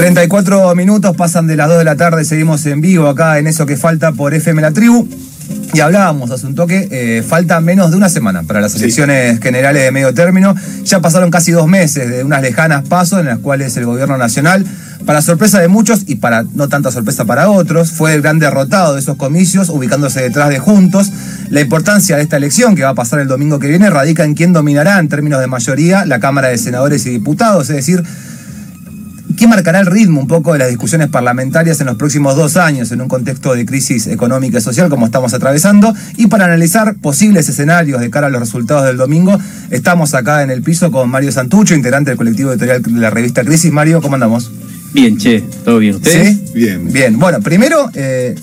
34 minutos pasan de las 2 de la tarde, seguimos en vivo acá en eso que falta por FM La Tribu. Y hablábamos hace un toque, eh, falta menos de una semana para las elecciones generales de medio término. Ya pasaron casi dos meses de unas lejanas pasos en las cuales el gobierno nacional, para sorpresa de muchos y para no tanta sorpresa para otros, fue el gran derrotado de esos comicios, ubicándose detrás de Juntos. La importancia de esta elección, que va a pasar el domingo que viene, radica en quién dominará en términos de mayoría la Cámara de Senadores y Diputados, es decir, ¿Qué marcará el ritmo un poco de las discusiones parlamentarias en los próximos dos años en un contexto de crisis económica y social como estamos atravesando? Y para analizar posibles escenarios de cara a los resultados del domingo, estamos acá en el piso con Mario Santucho, integrante del colectivo editorial de la revista Crisis. Mario, ¿cómo andamos? Bien, che, todo bien. ¿Ustedes? ¿Sí? Bien. Bien, bueno, primero... Eh,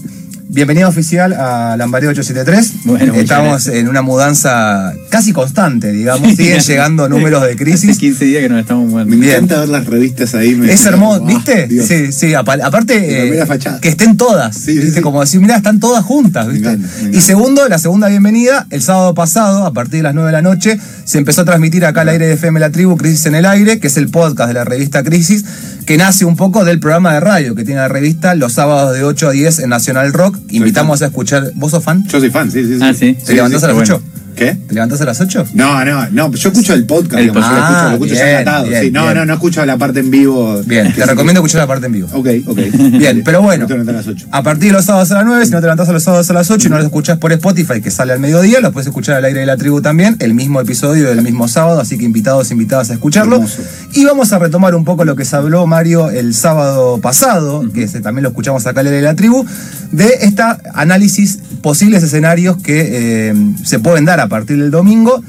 Bienvenido oficial a Lambaré 873. Bueno, Estamos en una mudanza casi constante, digamos. Siguen llegando números de crisis. Hace 15 días que nos estamos mudando. Me encanta ver las revistas ahí. es hermoso, ¿viste? Sí, sí. Aparte, eh, que estén todas. Sí, Como decir, mira, están todas juntas, ¿viste? Y segundo, la segunda bienvenida, el sábado pasado, a partir de las 9 de la noche, se empezó a transmitir acá al aire de FM La Tribu, Crisis en el Aire, que es el podcast de la revista Crisis, que nace un poco del programa de radio que tiene la revista los sábados de 8 a 10 en Nacional Rock. Invitamos a escuchar. ¿Vos sos fan? Yo soy fan, sí, sí. sí. Ah, sí. ¿Te levantás a las 8? ¿Qué? ¿Te levantás a las 8? No, no, no. Yo escucho el podcast, el podcast. Ah, lo escucho, bien, ya atado. sí. No, no, no escucho la parte en vivo. Bien, te recomiendo escuchar la parte en vivo. Ok, ok. Bien, pero bueno. No te a las 8. A partir de los sábados a las 9, si no te levantás a los sábados a las 8 y no lo escuchás por Spotify, que sale al mediodía, lo puedes escuchar al aire de la tribu también, el mismo episodio del mismo sábado, así que invitados, invitadas a escucharlo. Hermoso. Y vamos a retomar un poco lo que se habló Mario el sábado pasado, que también lo escuchamos acá al aire de la tribu, de este análisis, posibles escenarios que eh, se pueden dar a partir del domingo.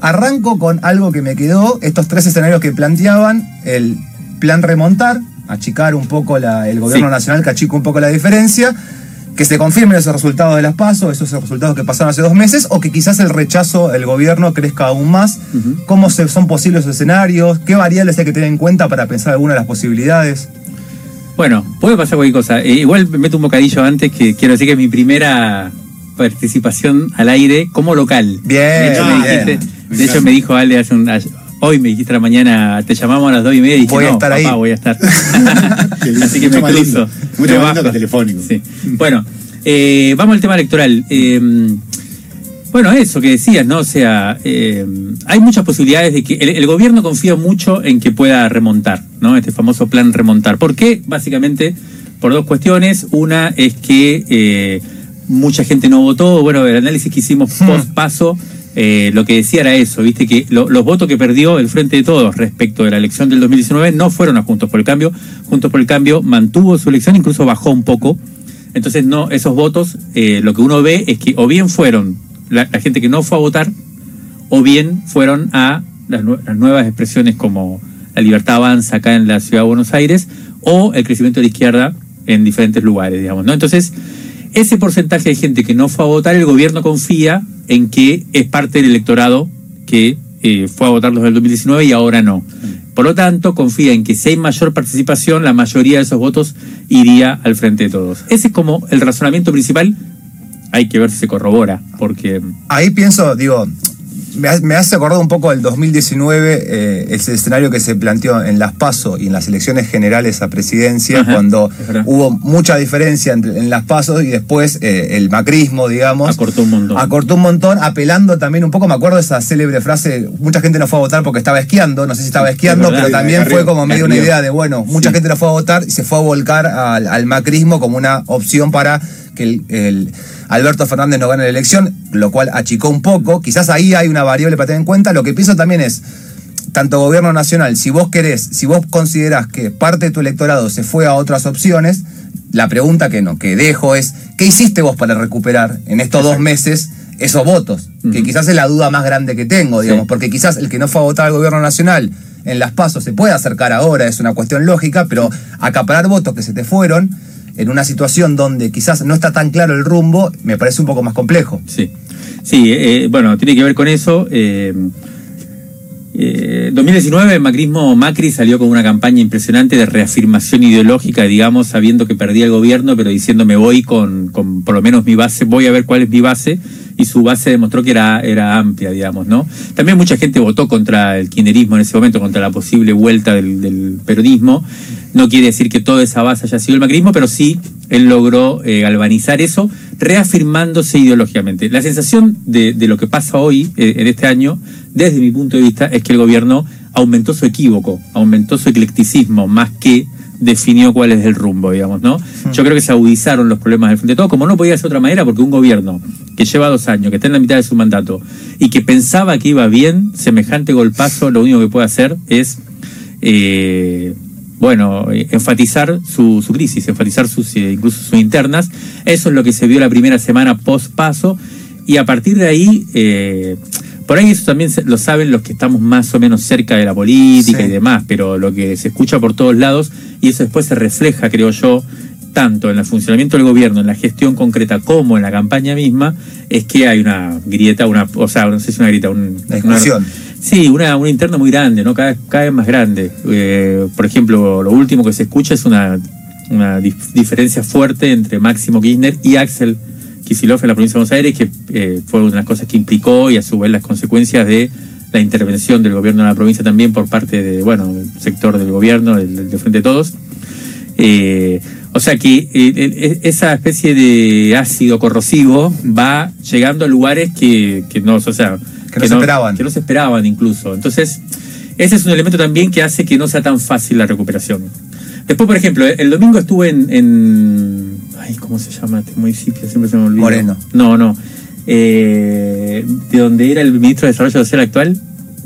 Arranco con algo que me quedó, estos tres escenarios que planteaban, el plan remontar, achicar un poco la, el gobierno sí. nacional, que achica un poco la diferencia, que se confirmen esos resultados de las PASO, esos resultados que pasaron hace dos meses, o que quizás el rechazo del gobierno crezca aún más. Uh -huh. ¿Cómo se, son posibles los escenarios? ¿Qué variables hay que tener en cuenta para pensar alguna de las posibilidades? Bueno, puede pasar cualquier cosa. Eh, igual me meto un bocadillo antes, que quiero decir que es mi primera participación al aire como local. Bien, de hecho, bien. Me, dijiste, de hecho me dijo Ale hace un, hoy me dijiste a la mañana, te llamamos a las dos y media y dije, voy a no, estar papá, ahí. voy a estar. Así que me Mucho cruzo. Mucho me más lindo bajo. que telefónico. Sí. Bueno, eh, vamos al tema electoral. Eh, bueno, eso que decías, ¿no? O sea, eh, hay muchas posibilidades de que el, el, gobierno confía mucho en que pueda remontar, ¿no? Este famoso plan remontar. ¿Por qué? Básicamente por dos cuestiones. Una es que mucha gente no votó. Bueno, el análisis que hicimos post paso, eh, lo que decía era eso, viste que lo, los votos que perdió el Frente de Todos respecto de la elección del 2019 no fueron a Juntos por el Cambio. Juntos por el Cambio mantuvo su elección, incluso bajó un poco. Entonces, no, esos votos, eh, lo que uno ve es que o bien fueron la, la, gente que no fue a votar, o bien fueron a las, nue las, nuevas expresiones como la libertad avanza acá en la ciudad de Buenos Aires, o el crecimiento de la izquierda en diferentes lugares, digamos, ¿no? Entonces, ese porcentaje de gente que no fue a votar, el gobierno confía en que es parte del electorado que eh, fue a votar los del 2019 y ahora no. Por lo tanto, confía en que si hay mayor participación, la mayoría de esos votos iría al frente de todos. Ese es como el razonamiento principal hay que ver si se corrobora, porque... Ahí pienso, digo, me hace acordar un poco del 2019, eh, ese escenario que se planteó en las PASO y en las elecciones generales a presidencia, Ajá, cuando hubo mucha diferencia entre, en las PASO y después eh, el macrismo, digamos. Acortó un montón. Acortó un montón, apelando también un poco, me acuerdo de esa célebre frase, mucha gente no fue a votar porque estaba esquiando, no sé si estaba esquiando, pero también fue como medio una idea de, bueno, mucha sí. gente no fue a votar y se fue a volcar al, al macrismo como una opción para que el, el, Alberto Fernández no gane la elección, lo cual achicó un poco. Quizás ahí hay una variable para tener en cuenta. Lo que pienso también es, tanto gobierno nacional, si vos querés, si vos considerás que parte de tu electorado se fue a otras opciones, la pregunta que no, que dejo es, ¿qué hiciste vos para recuperar en estos Exacto. dos meses esos votos? Uh -huh. Que quizás es la duda más grande que tengo, digamos, sí. porque quizás el que no fue a votar al gobierno nacional en las pasos se puede acercar ahora, es una cuestión lógica, pero acaparar votos que se te fueron en una situación donde quizás no está tan claro el rumbo, me parece un poco más complejo. Sí, sí, eh, bueno, tiene que ver con eso. Eh, 2019, eh, Macrismo Macri salió con una campaña impresionante de reafirmación ideológica, digamos, sabiendo que perdía el gobierno, pero diciendo me voy con, con por lo menos mi base, voy a ver cuál es mi base, y su base demostró que era, era amplia, digamos, ¿no? También mucha gente votó contra el kirchnerismo en ese momento, contra la posible vuelta del, del peronismo. No quiere decir que toda esa base haya sido el macrismo, pero sí él logró eh, galvanizar eso, reafirmándose ideológicamente. La sensación de, lo que pasa hoy, eh, en este año, desde mi punto de vista, es que el gobierno aumentó su equívoco, aumentó su eclecticismo, más que definió cuál es el rumbo, digamos, ¿no? Yo creo que se agudizaron los problemas del frente todo, como no podía ser de otra manera, porque un gobierno que lleva dos años, que está en la mitad de su mandato, y que pensaba que iba bien, semejante golpazo, lo único que puede hacer es eh, bueno, enfatizar su, su crisis, enfatizar sus, eh, incluso sus internas. Eso es lo que se vio la primera semana post paso. Y a partir de ahí, eh, por ahí eso también lo saben los que estamos más o menos cerca de la política y demás, pero lo que se escucha por todos lados, y eso después se refleja, creo yo, tanto en el funcionamiento del gobierno, en la gestión concreta, como en la campaña misma, es que hay una grieta, una, o sea, no sé si es una grieta, un, una, Sí, una, una interna muy grande, ¿no? Cada, cada vez más grande. Eh, por ejemplo, lo último que se escucha es una, una diferencia fuerte entre Máximo Kirchner y Axel Kicillof en la provincia de Buenos Aires, que eh, fue una de las cosas que implicó y a su vez las consecuencias de la intervención del gobierno de la provincia también por parte de, bueno, del sector del gobierno, del, de Frente de Todos. Eh, o sea que eh, esa especie de ácido corrosivo va llegando a lugares que, que no, o sea, que, no, se esperaban. Que no se esperaban incluso. Entonces, ese es un elemento también que hace que no sea tan fácil la recuperación. Después, por ejemplo, el domingo estuve en, en ay, ¿cómo se llama este municipio? Siempre se me olvida. Moreno. No, no. Eh, de donde era el ministro de Desarrollo Social actual.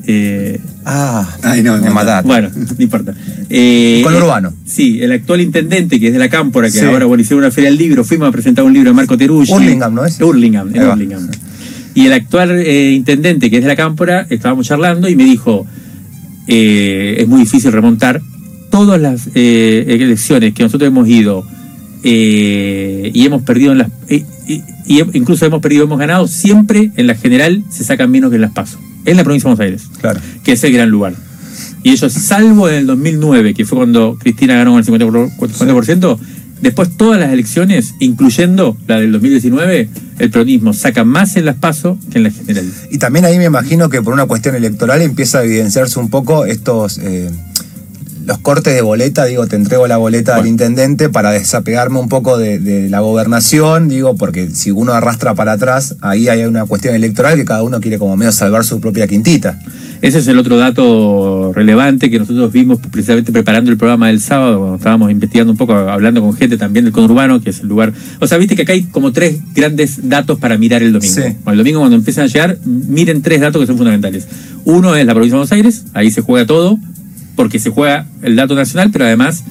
Eh, ah, Ay, no, me mataste. Bueno, no importa. Eh, Con Urbano. Sí, el actual intendente, que es de la Cámpora, que ahora bueno, hicieron una feria del libro, fuimos a presentar un libro de Marco Teruggi. Hurlingham, ¿no es? Hurlingham, en Hurlingham. Y el actual eh, intendente, que es de la Cámpora, estábamos charlando y me dijo, eh, es muy difícil remontar todas las eh, elecciones que nosotros hemos ido y hemos perdido en las... y, incluso hemos perdido, hemos ganado, siempre en la general se sacan menos que en las pasos. En la provincia de Buenos Aires, claro. que es el gran lugar. Y ellos, salvo en el 2009, que fue cuando Cristina ganó con el 50%, 50% Después todas las elecciones, incluyendo la del 2019, el peronismo saca más en las PASO que en la general. Y también ahí me imagino que por una cuestión electoral empieza a evidenciarse un poco estos... Eh, los cortes de boleta, digo, te entrego la boleta al intendente para desapegarme un poco de, la gobernación, digo, porque si uno arrastra para atrás, ahí hay una cuestión electoral que cada uno quiere como medio salvar su propia quintita. Ese es el otro dato relevante que nosotros vimos precisamente preparando el programa del sábado, cuando estábamos investigando un poco, hablando con gente también del conurbano, que es el lugar. O sea, viste que acá hay como tres grandes datos para mirar el domingo. el domingo, cuando empiezan a llegar, miren tres datos que son fundamentales. Uno es la provincia de Buenos Aires, ahí se juega todo, porque se juega el dato nacional, pero además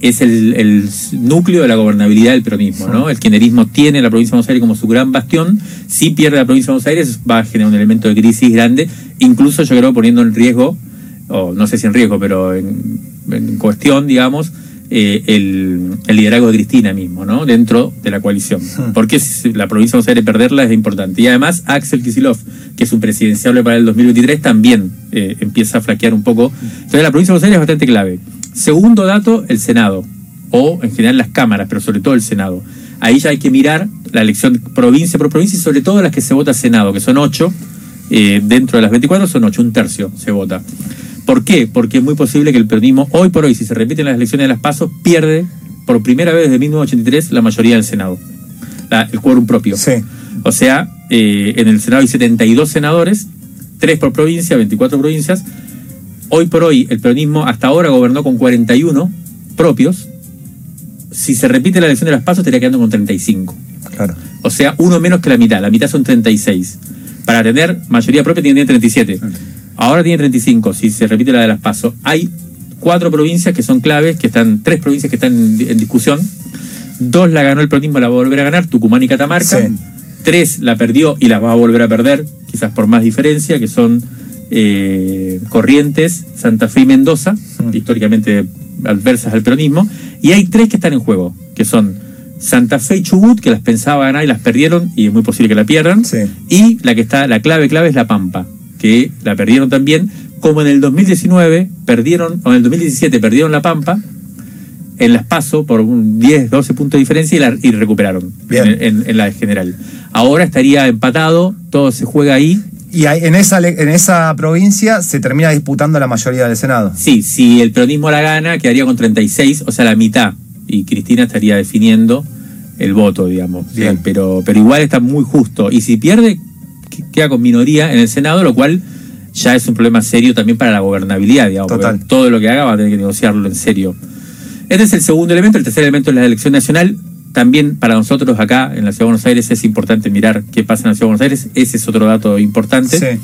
es el, núcleo de la gobernabilidad del peronismo, ¿no? El kirchnerismo tiene la provincia de Buenos Aires como su gran bastión. Si pierde la provincia de Buenos Aires, va a generar un elemento de crisis grande, incluso yo creo poniendo en riesgo, o no sé si en riesgo, pero en, cuestión, digamos, eh, el, liderazgo de Cristina mismo, ¿no? Dentro de la coalición. Porque la provincia de Buenos Aires perderla es importante. Y además, Axel Kisilov, que es un presidenciable para el 2023, también eh, empieza a flaquear un poco. Entonces, la provincia de Buenos Aires es bastante clave. Segundo dato, el Senado, o en general las cámaras, pero sobre todo el Senado. Ahí ya hay que mirar la elección provincia por provincia y sobre todo las que se vota Senado, que son ocho, eh, dentro de las 24 son ocho, un tercio se vota. ¿Por qué? Porque es muy posible que el peronismo, hoy por hoy, si se repiten las elecciones de las pasos, pierde por primera vez desde 1983 la mayoría del Senado, el quórum propio. Sí. O sea, eh, en el Senado hay 72 senadores, 3 por provincia, 24 provincias, Hoy por hoy, el peronismo hasta ahora gobernó con 41 propios. Si se repite la elección de las pasos, estaría quedando con 35. Claro. O sea, uno menos que la mitad. La mitad son 36. Para tener mayoría propia tiene 37. Ahora tiene 35, si se repite la de las pasos. Hay cuatro provincias que son claves, que están, tres provincias que están en, discusión. Dos la ganó el peronismo, la va a volver a ganar, Tucumán y Catamarca. Tres la perdió y la va a volver a perder, quizás por más diferencia, que son eh, Corrientes, Santa Fe y Mendoza, históricamente adversas al peronismo, y hay tres que están en juego, que son Santa Fe y Chubut, que las pensaba ganar y las perdieron, y es muy posible que la pierdan, Sí. y la que está, la clave clave es La Pampa, que la perdieron también, como en el 2019 perdieron, o en el 2017 perdieron La Pampa, en las PASO por un 10, 12 puntos de diferencia y, la, y recuperaron Bien. en, en- en la general. Ahora estaría empatado, todo se juega ahí. Y en esa, en esa provincia se termina disputando la mayoría del Senado. Sí, si el peronismo la gana, quedaría con 36, o sea, la mitad. Y Cristina estaría definiendo el voto, digamos. Bien. Pero, pero igual está muy justo. Y si pierde, que- queda con minoría en el Senado, lo cual ya es un problema serio también para la gobernabilidad, digamos. Total. Todo lo que haga va a tener que negociarlo en serio. Este es el segundo elemento. El tercer elemento es la elección nacional. También para nosotros acá en la Ciudad de Buenos Aires es importante mirar qué pasa en la Ciudad de Buenos Aires. Ese es otro dato importante. Sí.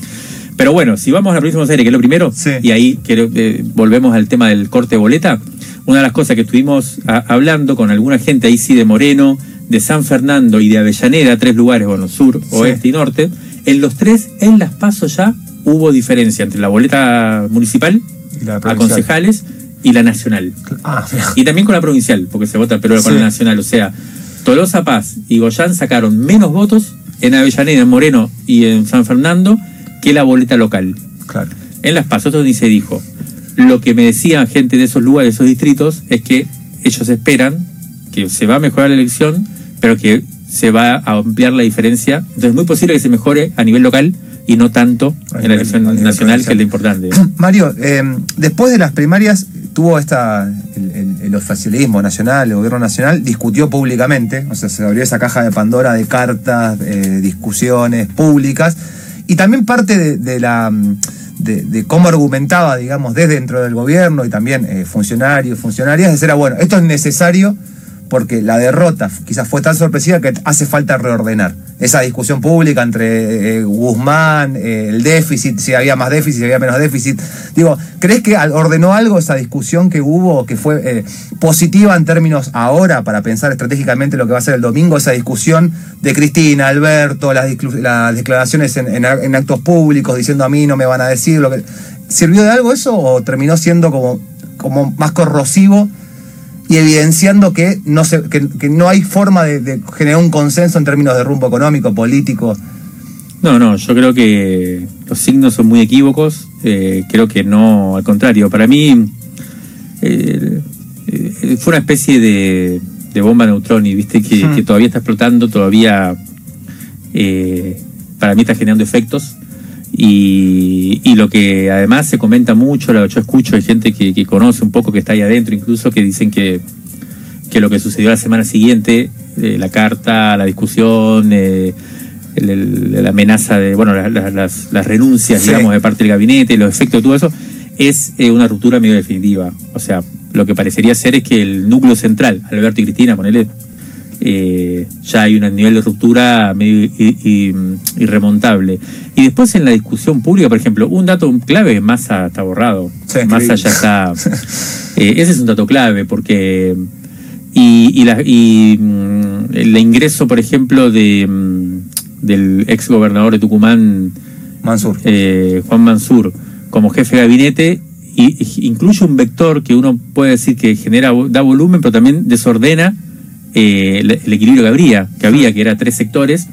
Pero bueno, si vamos a la provincia de Buenos Aires, que es lo primero, Sí. y ahí quiero, eh, volvemos al tema del corte de boleta, una de las cosas que estuvimos a- hablando con alguna gente ahí sí de Moreno, de San Fernando y de Avellaneda, tres lugares, bueno, sur, oeste y norte, en los tres, en las pasos ya hubo diferencia entre la boleta municipal, la a concejales y la nacional. Ah. Y también con la provincial, porque se vota pero con Sí. la nacional. O sea, Tolosa Paz y Goyán sacaron menos votos en Avellaneda, en Moreno y en San Fernando que la boleta local. claro. En Las Paz, otro ni se dijo. Lo que me decían gente de esos lugares, de esos distritos, es que ellos esperan que se va a mejorar la elección, pero que se va a ampliar la diferencia. Entonces es muy posible que se mejore a nivel local y no tanto en la elección nacional, que es lo importante. Mario, eh, después de las primarias tuvo esta el, el- el oficialismo nacional, el gobierno nacional discutió públicamente, o sea, se abrió esa caja de Pandora de cartas, eh, discusiones públicas y también parte de, de la de, de cómo argumentaba, digamos, desde dentro del gobierno y también eh, funcionarios, funcionarias, decir, ah, bueno, esto es necesario porque la derrota quizás fue tan sorpresiva que hace falta reordenar. Esa discusión pública entre eh, Guzmán, eh, el déficit, si había más déficit, si había menos déficit. Digo, ¿crees que ordenó algo esa discusión que hubo, que fue eh, positiva en términos ahora para pensar estratégicamente lo que va a ser el domingo, esa discusión de Cristina, Alberto, las, declaraciones en, actos públicos diciendo a mí no me van a decir. ¿Sirvió de algo eso o terminó siendo como, como más corrosivo y evidenciando que no, se, que, que no hay forma de, de generar un consenso en términos de rumbo económico, político. No, no, yo creo que los signos son muy equívocos. eh, creo que no, al contrario. Para mí eh, eh, fue una especie de, de bomba neutroni, ¿viste? Que, Hmm. que todavía está explotando, todavía eh, para mí está generando efectos. Y, y lo que además se comenta mucho, lo- yo escucho de gente que, que conoce un poco, que está ahí adentro incluso, que dicen que, que lo que sucedió la semana siguiente, eh, la carta, la discusión, eh, el- el- la amenaza de, bueno, la- la- las, las renuncias, Sí. digamos, de parte del gabinete, los efectos de todo eso, es eh, una ruptura medio definitiva. O sea, lo que parecería ser es que el núcleo central, Alberto y Cristina, ponele, eh, ya hay un nivel de ruptura medio irremontable. Y después en la discusión pública, por ejemplo, un dato clave, Massa está borrado. Sí, Massa ya está... eh, ese es un dato clave porque... Y, y, la- y, mm, el ingreso, por ejemplo, de, mm, del ex gobernador de Tucumán, Mansur. eh, Juan Mansur, como jefe de gabinete, y incluye un vector que uno puede decir que genera da volumen, pero también desordena eh, el, el equilibrio que habría, que había, que era tres sectores.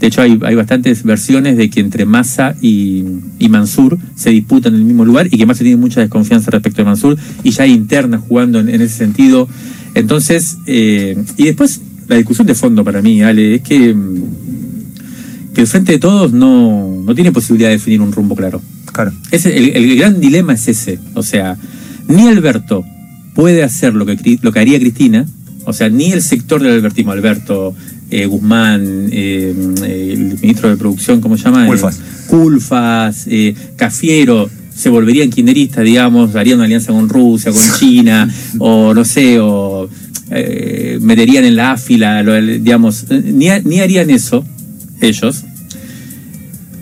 De hecho, hay, hay bastantes versiones de que entre Massa y, y Mansur se disputan en el mismo lugar y que Massa tiene mucha desconfianza respecto de Mansur y ya hay internas jugando en, en ese sentido. Entonces, eh, y después la discusión de fondo para mí, Ale, es que, mm, que el Frente de Todos no, no tiene posibilidad de definir un rumbo claro. Claro. Ese, el, el gran dilema es ese. O sea, ni Alberto puede hacer lo que, lo que haría Cristina, o sea, ni el sector del albertismo, Alberto, eh, Guzmán, eh, eh, el ministro de Producción, ¿cómo se llama? Culfas. Culfas, Cafiero, se volverían kirchneristas, digamos, harían una alianza con Rusia, con China, o no sé, o eh, meterían en la áfila, lo- digamos, ni, ni harían eso ellos.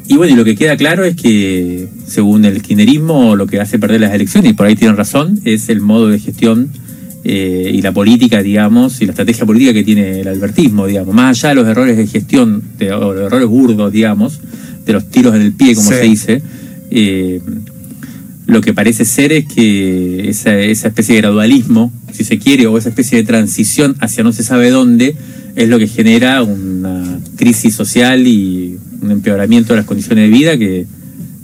Y bueno, y lo que queda claro es que, según el kirchnerismo, lo que hace perder las elecciones, y por ahí tienen razón, es el modo de gestión eh, y la política, digamos, y la estrategia política que tiene el albertismo, digamos. Más allá de los errores de gestión, de, o los errores burdos, digamos, de los tiros en el pie, como Sí. se dice, eh, lo que parece ser es que esa, esa especie de gradualismo, si se quiere, o esa especie de transición hacia no se sabe dónde, es lo que genera una crisis social y un empeoramiento de las condiciones de vida que,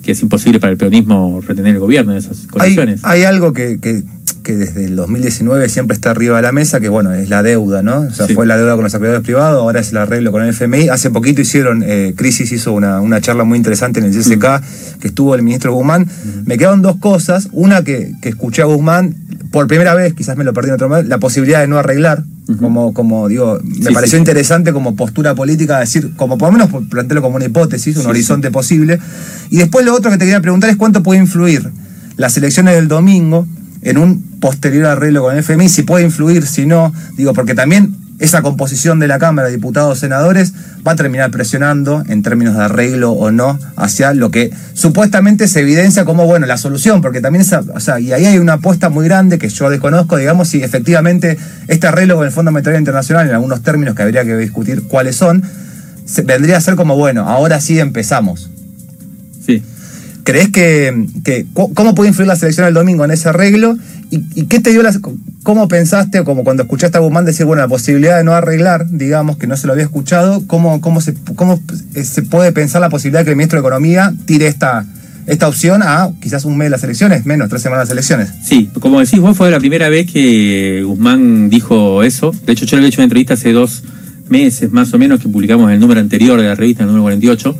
que es imposible para el peronismo retener el gobierno en esas condiciones. Hay, algo que, que, que, desde el 2019 siempre está arriba de la mesa, que bueno, es la deuda, ¿no? O sea, fue la deuda con los acreedores privados, ahora es el arreglo con el FMI. Hace poquito hicieron, eh, Crisis hizo una, una, charla muy interesante en el CSK, mm. que estuvo el ministro Guzmán. Mm. Me quedaron dos cosas. Una que, que escuché a Guzmán, por primera vez, quizás me lo perdí en otro momento, la posibilidad de no arreglar como, como digo, me pareció interesante como postura política, decir, como por lo menos plantearlo como una hipótesis, un horizonte posible. Y después lo otro que te quería preguntar es cuánto puede influir las elecciones del domingo en un posterior arreglo con el FMI, si puede influir, si no, digo, porque también esa composición de la Cámara de Diputados Senadores va a terminar presionando en términos de arreglo o no hacia lo que supuestamente se evidencia como bueno la solución, porque también esa, o sea, y ahí hay una apuesta muy grande que yo desconozco, digamos, si efectivamente este arreglo con el Fondo Monetario Internacional, en algunos términos que habría que discutir cuáles son, vendría a ser como bueno, ahora sí empezamos. ¿Crees que, que, cómo puede influir la selección el domingo en ese arreglo? ¿Y, qué te dio la, cómo pensaste, como cuando escuchaste a Guzmán decir, bueno, la posibilidad de no arreglar, digamos, que no se lo había escuchado, cómo, cómo, se, cómo se puede pensar la posibilidad de que el ministro de Economía tire esta, esta opción a quizás un mes de las elecciones, menos tres semanas de elecciones? Sí, como decís vos, fue la primera vez que Guzmán dijo eso. De hecho, yo le había hecho una entrevista hace dos meses más o menos que publicamos el número anterior de la revista, el número 48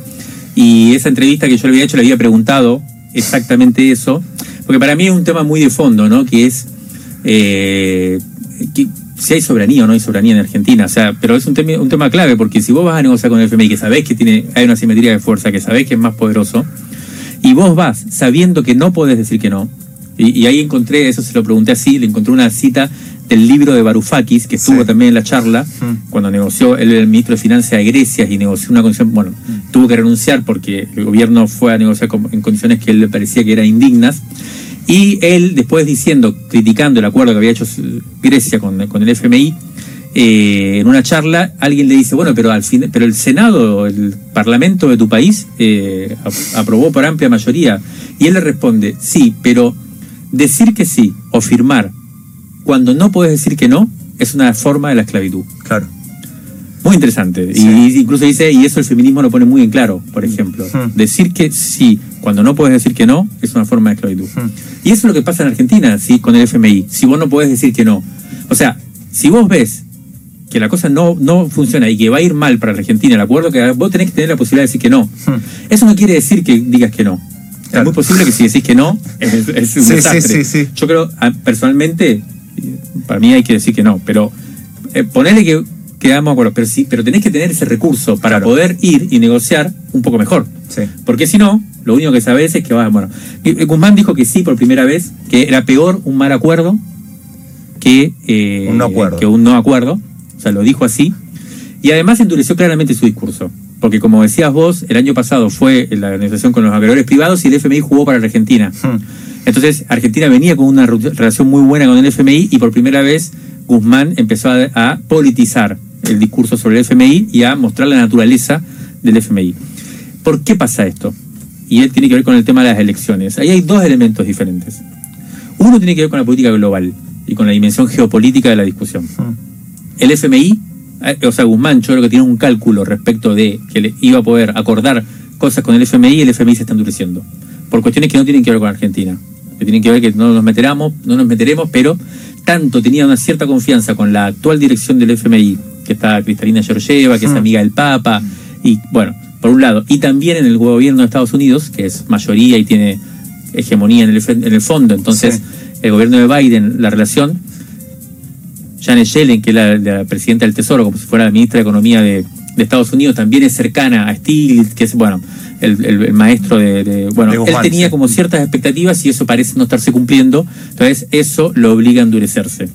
y esa entrevista que yo le había hecho le había preguntado exactamente eso, porque para mí es un tema muy de fondo, ¿no? Que es eh, si hay soberanía o no hay soberanía en Argentina, o sea, pero es un, tema, un tema clave, porque si vos vas a negociar con el FMI, que sabés que tiene, hay una simetría de fuerza, que sabés que es más poderoso, y vos vas sabiendo que no podés decir que no, y, y ahí encontré, eso se lo pregunté así, le encontré una cita del libro de Varoufakis, que estuvo también en la charla, mm. cuando negoció, él era el ministro de Finanzas de Grecia y negoció una condición, bueno, mm. tuvo que renunciar porque el gobierno fue a negociar en condiciones que él le parecía que eran indignas. Y él, después diciendo, criticando el acuerdo que había hecho Grecia con, el FMI, eh, en una charla alguien le dice, bueno, pero al fin, pero el Senado, el Parlamento de tu país eh, aprobó por amplia mayoría. Y él le responde, sí, pero decir que sí o firmar cuando no puedes decir que no, es una forma de la esclavitud. Claro. Muy interesante. Y incluso dice, y eso el feminismo lo pone muy en claro, por ejemplo. Hmm. Decir que sí, cuando no puedes decir que no, es una forma de esclavitud. Hmm. Y eso es lo que pasa en Argentina, sí, con el FMI. Si vos no podés decir que no. O sea, si vos ves que la cosa no, no funciona y que va a ir mal para la Argentina, el acuerdo que vos tenés que tener la posibilidad de decir que no. Eso no quiere decir que digas que no. Es muy posible que si decís que no, es, un desastre. Yo creo, personalmente, para mí hay que decir que no, pero eh, ponerle que quedamos de acuerdo, pero sí, pero tenés que tener ese recurso para poder ir y negociar un poco mejor. Porque si no, lo único que sabes es que va, bueno, Guzmán dijo que sí por primera vez, que era peor un mal acuerdo que, eh, un no acuerdo. que un no acuerdo, o sea, lo dijo así, y además endureció claramente su discurso. Porque como decías vos, el año pasado fue la negociación con los acreedores privados y el FMI jugó para la Argentina. Hmm. Entonces, Argentina venía con una relación muy buena con el FMI y por primera vez Guzmán empezó a, politizar el discurso sobre el FMI y a mostrar la naturaleza del FMI. ¿Por qué pasa esto? Y él tiene que ver con el tema de las elecciones. Ahí hay dos elementos diferentes. Uno tiene que ver con la política global y con la dimensión geopolítica de la discusión. El FMI, eh, o sea, Guzmán, yo creo que tiene un cálculo respecto de que le iba a poder acordar cosas con el FMI y el FMI se está endureciendo. Por cuestiones que no tienen que ver con Argentina que tienen que ver que no nos meteremos, no nos meteremos, pero tanto tenía una cierta confianza con la actual dirección del FMI, que está Cristalina Georgieva, que es mm. amiga del Papa, y bueno, por un lado, y también en el gobierno de Estados Unidos, que es mayoría y tiene hegemonía en el, en el fondo, entonces el gobierno de Biden, la relación, Janet Yellen, que es la, presidenta del Tesoro, como si fuera la ministra de Economía de, de Estados Unidos, también es cercana a Stiglitz, que es, bueno, el, maestro de, bueno, él tenía como ciertas expectativas y eso parece no estarse cumpliendo, entonces eso lo obliga a endurecerse.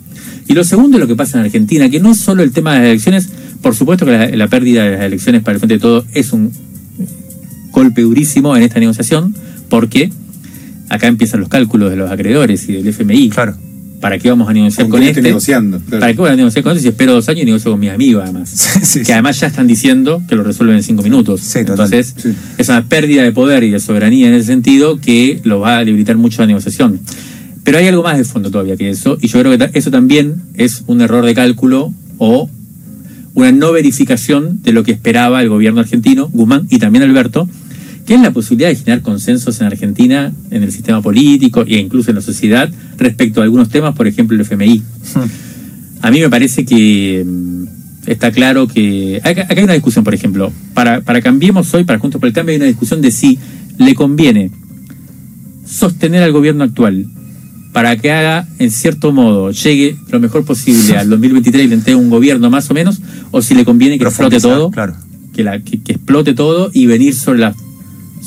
Y lo segundo es lo que pasa en Argentina, que no es solo el tema de las elecciones, por supuesto que la, pérdida de las elecciones para el frente de todo es un golpe durísimo en esta negociación, porque acá empiezan los cálculos de los acreedores y del FMI. Claro. ¿Para qué vamos a negociar con, este? negociando. ¿Para qué voy a negociar con este si espero dos años y negocio con mis amigos además? que además ya están diciendo que lo resuelven en cinco minutos. Entonces, es una pérdida de poder y de soberanía en ese sentido que lo va a debilitar mucho la negociación. Pero hay algo más de fondo todavía que eso, y yo creo que eso también es un error de cálculo o una no verificación de lo que esperaba el gobierno argentino, Guzmán y también Alberto, es la posibilidad de generar consensos en Argentina, en el sistema político e incluso en la sociedad respecto a algunos temas, por ejemplo el FMI. Hmm. A mí me parece que mm, está claro que... Acá, hay una discusión, por ejemplo, para, para Cambiemos hoy, para Juntos por el Cambio, hay una discusión de si le conviene sostener al gobierno actual para que haga, en cierto modo, llegue lo mejor posible al 2023 y le entregue un gobierno más o menos, o si le conviene que explote todo, claro. que, la, que, explote todo y venir sobre la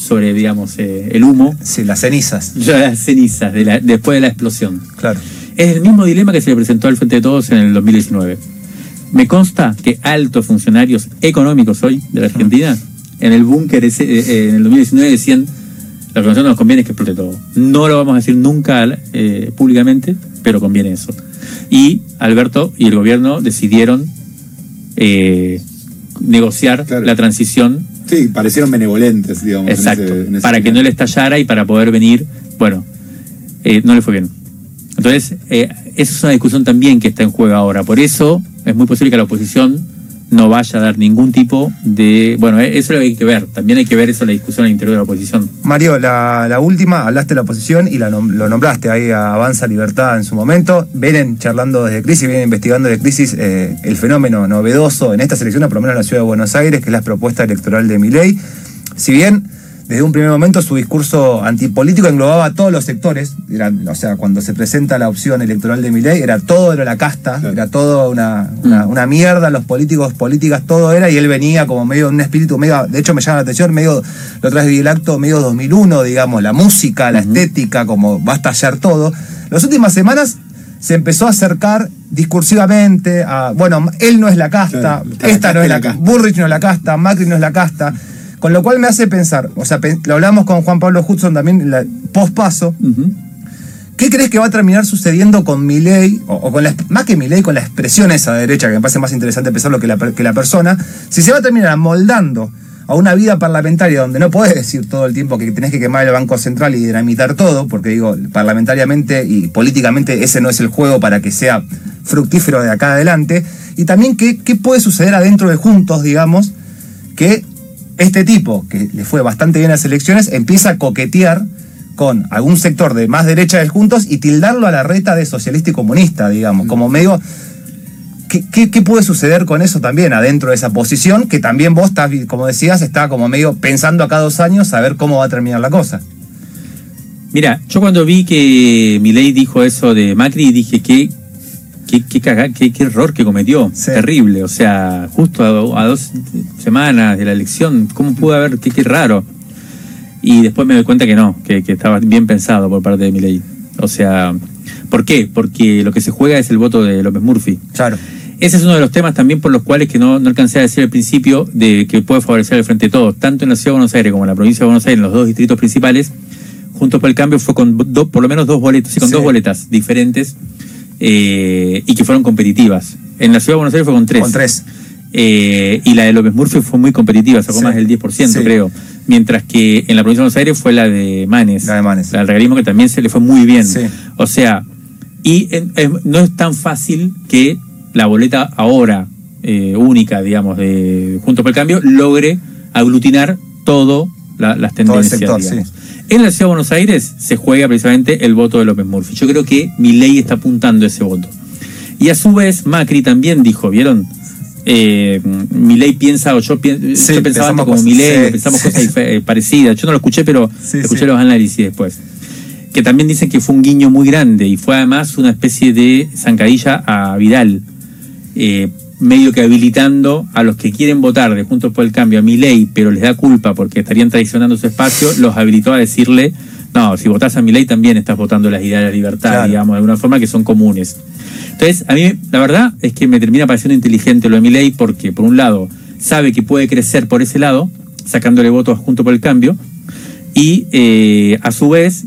sobre digamos eh, el humo sí las cenizas las cenizas de la, después de la explosión claro es el mismo dilema que se le presentó al frente de todos en el 2019 me consta que altos funcionarios económicos hoy de la Argentina en el búnker eh, eh, en el 2019 decían la no nos conviene que explote todo. No lo vamos a decir nunca eh, públicamente, pero conviene eso. Y Alberto y el gobierno decidieron eh, negociar la transición. Sí, parecieron benevolentes, digamos. Exacto, para que no le estallara y para poder venir, bueno, eh, no le fue bien. Entonces, esa es una discusión también que está en juego ahora. Por eso es muy posible que la oposición no vaya a dar ningún tipo de... Bueno, eh, eso lo hay que ver, también hay que ver eso en la discusión al interior de la oposición. Mario, la, última, hablaste de la oposición y la lo nombraste ahí a Avanza Libertad en su momento. Vienen charlando desde crisis, vienen investigando de crisis eh, el fenómeno novedoso en esta selección, por lo menos en la ciudad de Buenos Aires, que es la propuesta electoral de Miley. Si bien desde un primer momento su discurso antipolítico englobaba a todos los sectores. o sea, cuando se presenta la opción electoral de Milei, era todo era la casta, era todo una, una, mierda, los políticos, políticas, todo era, y él venía como medio un espíritu, medio, de hecho me llama la atención, medio, lo traes el acto medio 2001, digamos, la música, la estética, como va a estallar todo. Las últimas semanas se empezó a acercar discursivamente a, bueno, él no es la casta, esta no es la casta, Burrich no es la casta, Macri no es la casta. Con lo cual me hace pensar, o sea, lo hablamos con Juan Pablo Hudson también, la, post paso. ¿Qué crees que va a terminar sucediendo con Milei, o, con la, más que Milei, con la expresión esa derecha, que me parece más interesante pensarlo que la, que la persona, si se va a terminar amoldando a una vida parlamentaria donde no puedes decir todo el tiempo que tenés que quemar el Banco Central y dinamitar todo, porque digo, parlamentariamente y políticamente ese no es el juego para que sea fructífero de acá adelante, y también qué, qué puede suceder adentro de Juntos, digamos, que este tipo, que le fue bastante bien a las elecciones, empieza a coquetear con algún sector de más derecha del Juntos y tildarlo a la reta de socialista y comunista, digamos, como medio... ¿Qué, puede suceder con eso también adentro de esa posición? Que también vos estás, como decías, está como medio pensando acá dos años a ver cómo va a terminar la cosa. Mira, yo cuando vi que Milei dijo eso de Macri, dije que qué, qué, qué, error que cometió. Terrible. O sea, justo a, dos semanas de la elección, ¿cómo pudo haber? Qué, qué raro. Y después me doy cuenta que no, que, estaba bien pensado por parte de mi ley. O sea, ¿por qué? Porque lo que se juega es el voto de López Murphy. Claro. Ese es uno de los temas también por los cuales que no, no alcancé a decir al principio de que puede favorecer el frente de todos, tanto en la ciudad de Buenos Aires como en la provincia de Buenos Aires, en los dos distritos principales, junto por el cambio fue con por lo menos dos boletas, sí, con dos boletas diferentes eh, y que fueron competitivas. En la ciudad de Buenos Aires fue con tres. Con tres. Eh, y la de López Murphy fue muy competitiva, sacó más del 10%, creo. Mientras que en la provincia de Buenos Aires fue la de Manes. La de Manes. La del regalismo que también se le fue muy bien. O sea, y no es tan fácil que la boleta ahora eh, única, digamos, de Juntos por el Cambio, logre aglutinar todo las tendencias. Todo el sector, en la Ciudad de Buenos Aires se juega precisamente el voto de López Murphy. Yo creo que mi ley está apuntando ese voto. Y a su vez, Macri también dijo, ¿vieron? Eh, mi ley piensa, o yo, pensaba antes como mi ley, pensamos cosas eh, parecidas. Yo no lo escuché, pero escuché los análisis después. Que también dicen que fue un guiño muy grande y fue además una especie de zancadilla a Vidal. Eh, medio que habilitando a los que quieren votar de Juntos por el Cambio a mi ley, pero les da culpa porque estarían traicionando su espacio, los habilitó a decirle, no, si votás a mi ley también estás votando las ideas de la libertad, digamos, de alguna forma que son comunes. Entonces, a mí la verdad es que me termina pareciendo inteligente lo de mi ley porque, por un lado, sabe que puede crecer por ese lado, sacándole votos junto por el cambio, y eh, a su vez,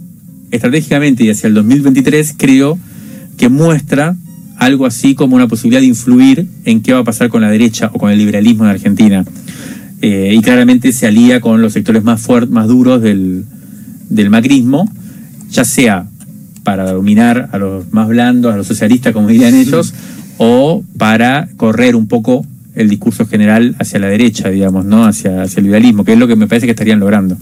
estratégicamente y hacia el 2023, creo que muestra algo así como una posibilidad de influir en qué va a pasar con la derecha o con el liberalismo en Argentina. Eh, y claramente se alía con los sectores más fuertes, más duros del, del macrismo, ya sea para dominar a los más blandos, a los socialistas, como dirían ellos, o para correr un poco el discurso general hacia la derecha, digamos, ¿no? Hacia, hacia el liberalismo, que es lo que me parece que estarían logrando.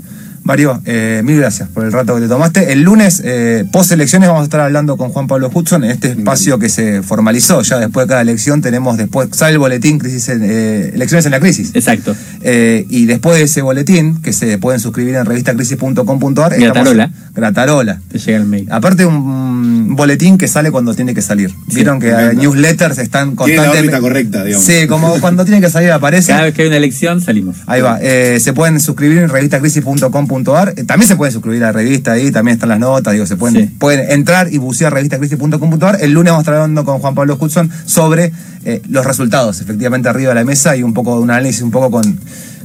Mario, eh, mil gracias por el rato que te tomaste. El lunes, eh, post elecciones, vamos a estar hablando con Juan Pablo Hudson en este espacio que se formalizó. Ya después de cada elección tenemos después, sale el boletín crisis eh, Elecciones en la Crisis. Exacto. Eh, y después de ese boletín, que se pueden suscribir en revistacrisis.com.ar. Gratarola. Gratarola. Te llega el mail. Aparte, un boletín que sale cuando tiene que salir. Vieron que hay newsletters están constantemente. la correcta, digamos. Sí, como cuando tiene que salir aparece. Cada vez que hay una elección salimos. Ahí va. se pueden suscribir en revistacrisis.com.ar eh, también se puede suscribir a la revista ahí, también están las notas, digo, se pueden, pueden entrar y bucear revistacrisis.com.ar. El lunes vamos a estar hablando con Juan Pablo Hudson sobre eh, los resultados, efectivamente arriba de la mesa y un poco un análisis un poco con,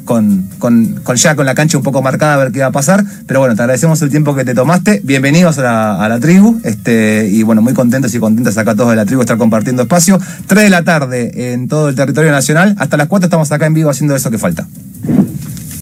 con, con, ya con la cancha un poco marcada a ver qué va a pasar. Pero bueno, te agradecemos el tiempo que te tomaste. Bienvenidos a la, tribu. Este, y bueno, muy contentos y contentas acá todos de la tribu estar compartiendo espacio. 3 de la tarde en todo el territorio nacional. Hasta las 4 estamos acá en vivo haciendo eso que falta.